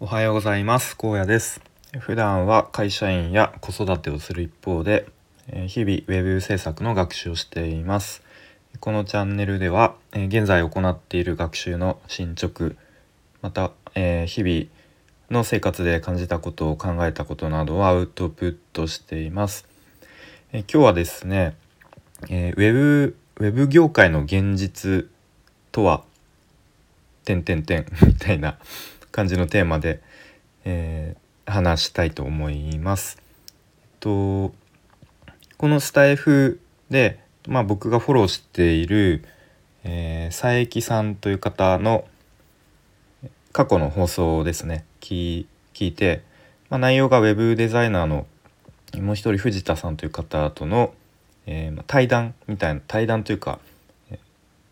おはようございます。高野です。普段は会社員や子育てをする一方で日々ウェブ制作の学習をしています。このチャンネルでは現在行っている学習の進捗また日々の生活で感じたことを考えたことなどをアウトプットしています。今日はですねウェブウェブ業界の現実とは点点点みたいな感じのテーマで、えー、話したいと思います。とこのスタイフで、まあ、僕がフォローしている、えー、佐伯さんという方の過去の放送ですね聞いて、まあ、内容がウェブデザイナーのもう一人藤田さんという方との、えー、対談みたいな対談というか、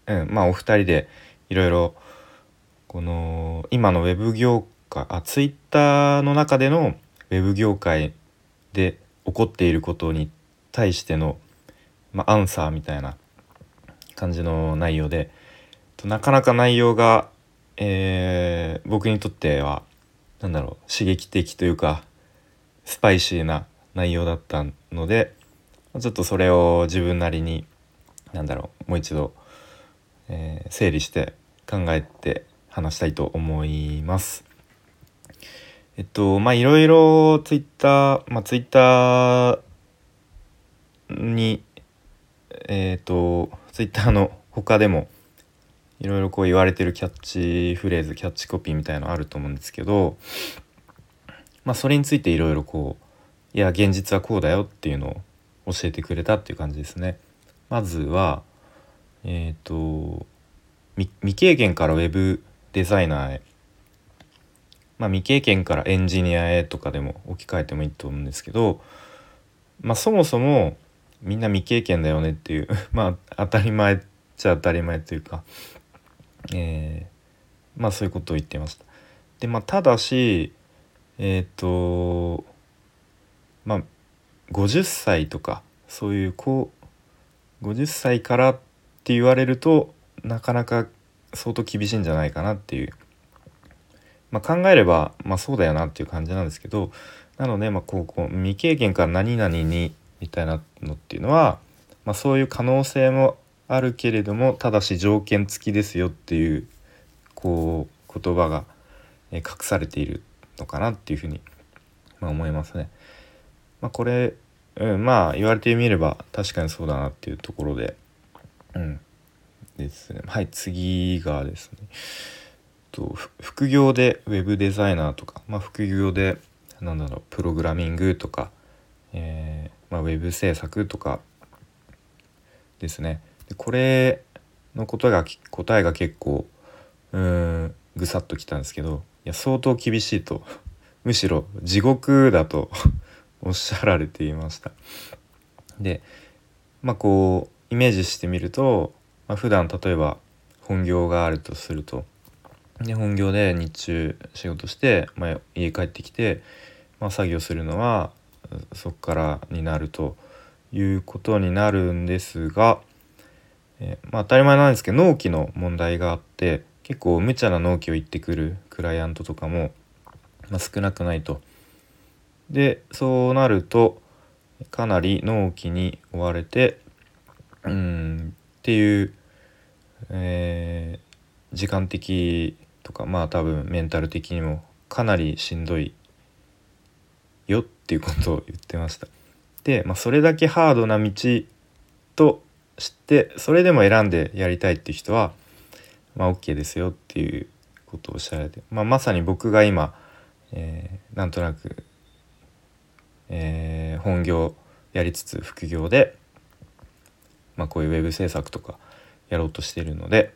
うん、まあお二人でいろいろこの今のウェブ業界あツイッターの中でのウェブ業界で起こっていることに対しての、まあ、アンサーみたいな感じの内容でなかなか内容が、えー、僕にとっては何だろう刺激的というかスパイシーな内容だったのでちょっとそれを自分なりに何だろうもう一度、えー、整理して考えて話したいと思います。えっとまあいろいろツイッターまあツイッターにえっ、とツイッターの他でもいろいろこう言われてるキャッチフレーズキャッチコピーみたいのあると思うんですけどまあそれについていろいろこういや現実はこうだよっていうのを教えてくれたっていう感じですね。まずはえっ、と未経験からウェブデザイナーへ、まあ、未経験からエンジニアへとかでも置き換えてもいいと思うんですけど、まあ、そもそもみんな未経験だよねっていう まあ当たり前っちゃ当たり前というか、えー、まあそういうことを言ってました。でまあただしえっ、ー、とまあ50歳とかそういうこう50歳からって言われるとなかなか相当厳しいんじゃないかなっていう、まあ、考えれば、まあ、そうだよなっていう感じなんですけどなので、まあ、こうこう未経験から何々にみたいなのっていうのは、まあ、そういう可能性もあるけれどもただし条件付きですよっていうこう言葉が隠されているのかなっていうふうに、まあ、思いますね。まあ、これ、うん、まあ言われてみれば確かにそうだなっていうところで、うん、ですね。はい次がですね。と副業でウェブデザイナーとか、まあ、副業でなんだろうプログラミングとか、えーまあ、ウェブ制作とかですね。でこれのことが答えが結構うんぐさっときたんですけどいや相当厳しいと むしろ地獄だと おっしゃられていました。でまあこうイメージしてみるとまあ、普段例えば本業があるとするとで本業で日中仕事して、まあ、家帰ってきて、まあ、作業するのはそこからになるということになるんですが、え、まあ、当たり前なんですけど納期の問題があって結構無茶な納期を言ってくるクライアントとかも、まあ、少なくないと。でそうなるとかなり納期に追われてうんっていう、えー、時間的とかまあ多分メンタル的にもかなりしんどいよっていうことを言ってました。で、まあ、それだけハードな道と知ってそれでも選んでやりたいっていう人は、まあ、OK ですよっていうことをおっしゃられて、まあ、まさに僕が今、えー、なんとなく、えー、本業やりつつ副業でまあ、こういうウェブ制作とかやろうとしているので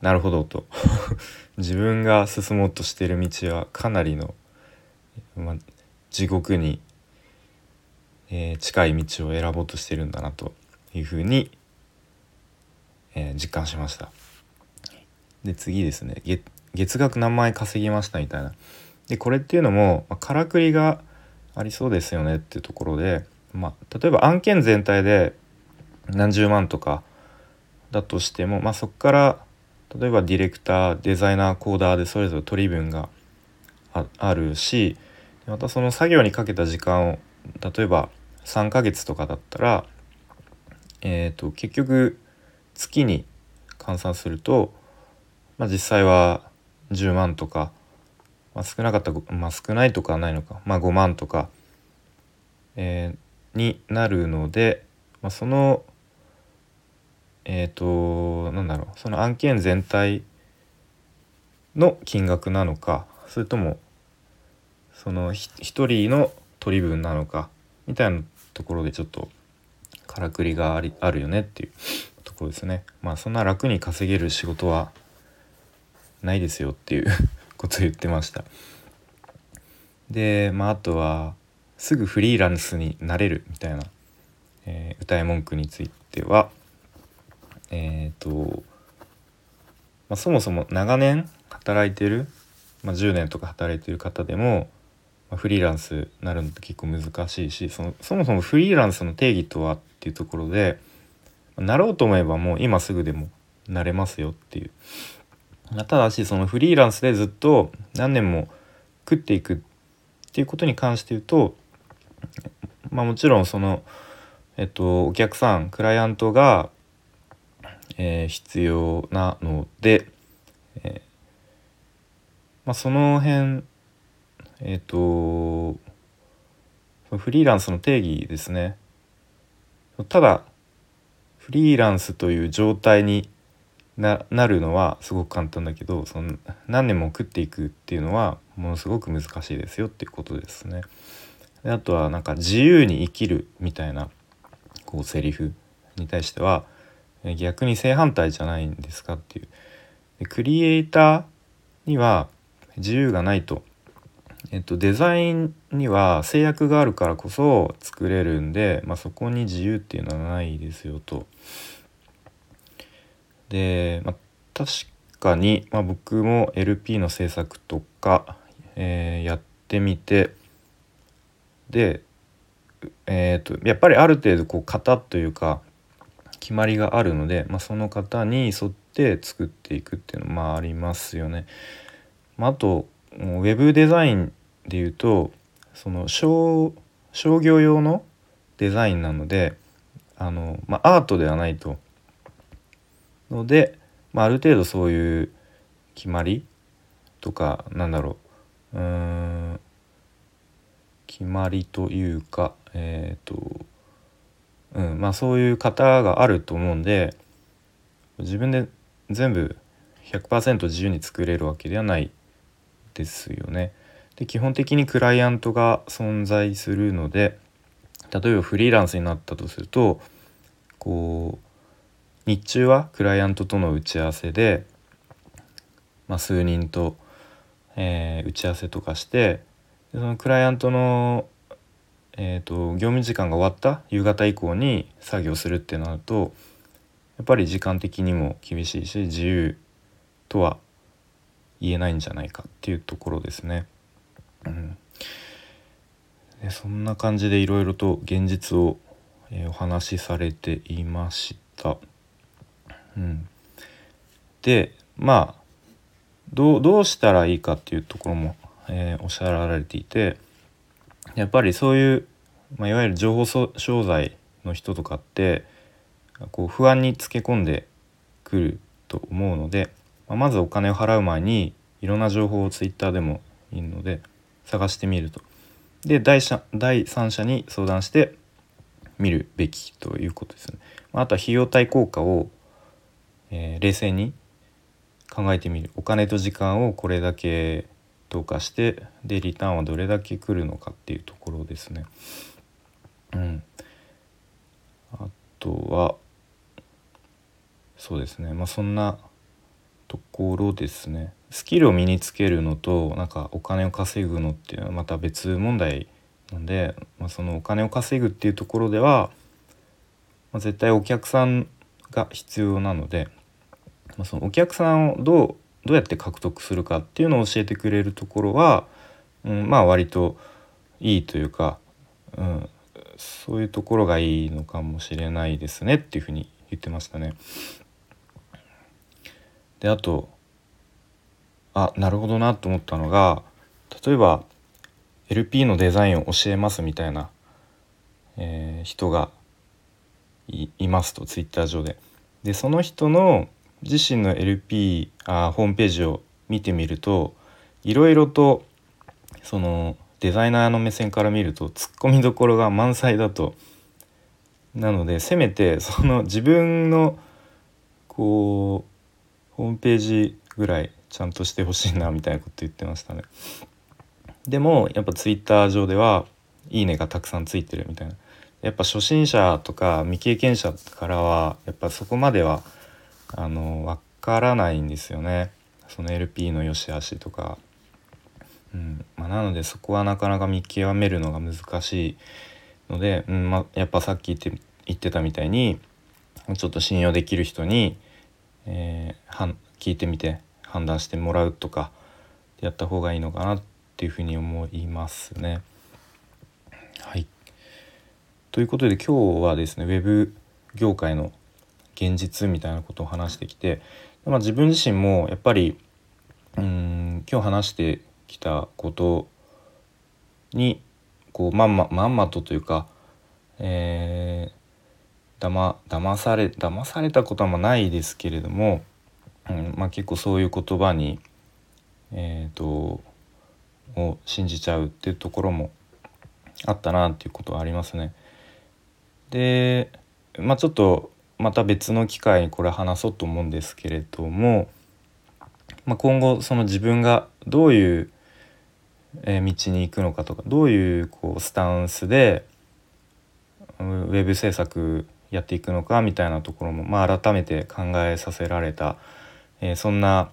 なるほどと 自分が進もうとしている道はかなりの、まあ、地獄に、えー、近い道を選ぼうとしてるんだなというふうに、えー、実感しました。で次ですね月月額何万円稼ぎましたみたいな。でこれっていうのも、まあ、からくりがありそうですよねっていうところで、まあ、例えば案件全体で何十万とかだとしても、まあ、そこから例えばディレクターデザイナーコーダーでそれぞれ取り分があるしまたその作業にかけた時間を例えば3ヶ月とかだったら、えーと、結局月に換算すると、まあ、実際は10万とか、まあ、少なかった、まあ、少ないとかはないのか、まあ、5万とか、えー、になるので、まあ、そのえっ、ー、となんだろうその案件全体の金額なのかそれともその一人の取り分なのかみたいなところでちょっとからくりがありあるよねっていうところですね。まあそんな楽に稼げる仕事はないですよっていう ことを言ってました。でまああとはすぐフリーランスになれるみたいな、えー、歌い文句についてはえっ、ー、と、まあ、そもそも長年働いてる、まあ、10年とか働いてる方でも、まあ、フリーランスになるのって結構難しいしそのそもそもフリーランスの定義とはっていうところで、まあ、なろうと思えばもう今すぐでもなれますよっていう。まただしそのフリーランスでずっと何年も食っていくっていうことに関して言うとまあもちろんそのえっとお客さんクライアントがえー、必要なので、えー、まあ、その辺えっ、ー、とフリーランスの定義ですねただフリーランスという状態になるのはすごく簡単だけどその何年も食っていくっていうのはものすごく難しいですよっていうことですね。であとはなんか自由に生きるみたいなこうセリフに対しては逆に正反対じゃないんですかっていう。でクリエイターには自由がないと。えっと、デザインには制約があるからこそ作れるんで、まあ、そこに自由っていうのはないですよと。で、まあ、確かに、まあ、僕も LP の制作とか、えー、やってみてで、えーとやっぱりある程度こう型というか決まりがあるので、まあ、その方に沿って作っていくっていうのもありますよね。まあ、あとウェブデザインでいうとその商商業用のデザインなのであの、まあ、アートではないと。ので、まあ、ある程度そういう決まりとかなんだろううん決まりというかえっ、ー、とうんまあ、そういう方があると思うんで自分で全部100%自由に作れるわけではないですよね。で基本的にクライアントが存在するので例えばフリーランスになったとするとこう日中はクライアントとの打ち合わせで、まあ、数人と、えー、打ち合わせとかしてそのクライアントのえーと、業務時間が終わった夕方以降に作業するってなるとやっぱり時間的にも厳しいし自由とは言えないんじゃないかっていうところですね。うん、でそんな感じでいろいろと現実を、えー、お話しされていました。うん、でまあどうしたらいいかっていうところも、えー、おっしゃられていて。やっぱりそういう、まあ、いわゆる情報商材の人とかってこう不安につけ込んでくると思うので、まあ、まずお金を払う前にいろんな情報をツイッターでもいいので探してみると。で第第三者に相談して見るべきということですね。あとは費用対効果を、えー、冷静に考えてみるお金と時間をこれだけとかしてでリターンはどれだけ来るのかっていうところですね。うん、あとはそうですねまあそんなところですね。スキルを身につけるのとなんかお金を稼ぐのっていうのはまた別問題なんで、まあ、そのお金を稼ぐっていうところでは、まあ、絶対お客さんが必要なので、まあ、そのお客さんをどうどうやって獲得するかっていうのを教えてくれるところは、うん、まあ割といいというか、うん、そういうところがいいのかもしれないですねっていうふうに言ってましたね。であとあなるほどなと思ったのが例えば LP のデザインを教えますみたいな、えー、人がいますとツイッター上で。でその人の自身の LP あホームページを見てみるといろいろとそのデザイナーの目線から見るとツッコミどころが満載だと。なのでせめてその自分のこうホームページぐらいちゃんとしてほしいなみたいなこと言ってましたね。でもやっぱツイッター上では「いいね」がたくさんついてるみたいな。やっぱ初心者とか未経験者からはやっぱそこまではあの分からないんですよねその LP の良し悪しとか。うんまあ、なのでそこはなかなか見極めるのが難しいので、うんまあ、やっぱさっき言って言ってたみたいにちょっと信用できる人に、えー、はん聞いてみて判断してもらうとかやった方がいいのかなっていうふうに思いますね。はいということで今日はですねウェブ業界の現実みたいなことを話してきて、まあ、自分自身もやっぱりうん今日話してきたことにこうまんままんまとというか、えー、だま騙され騙されたことはないですけれども、うんまあ、結構そういう言葉に、えー、とを信じちゃうっていうところもあったなっていうことはありますね。でまあちょっとまた別の機会にこれ話そうと思うんですけれども、まあ、今後その自分がどういう道に行くのかとかどういうこうスタンスでウェブ制作やっていくのかみたいなところも、まあ、改めて考えさせられた、えー、そんな、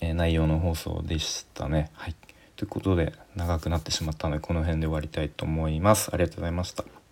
えー、内容の放送でしたね。はい、ということで長くなってしまったのでこの辺で終わりたいと思います。ありがとうございました。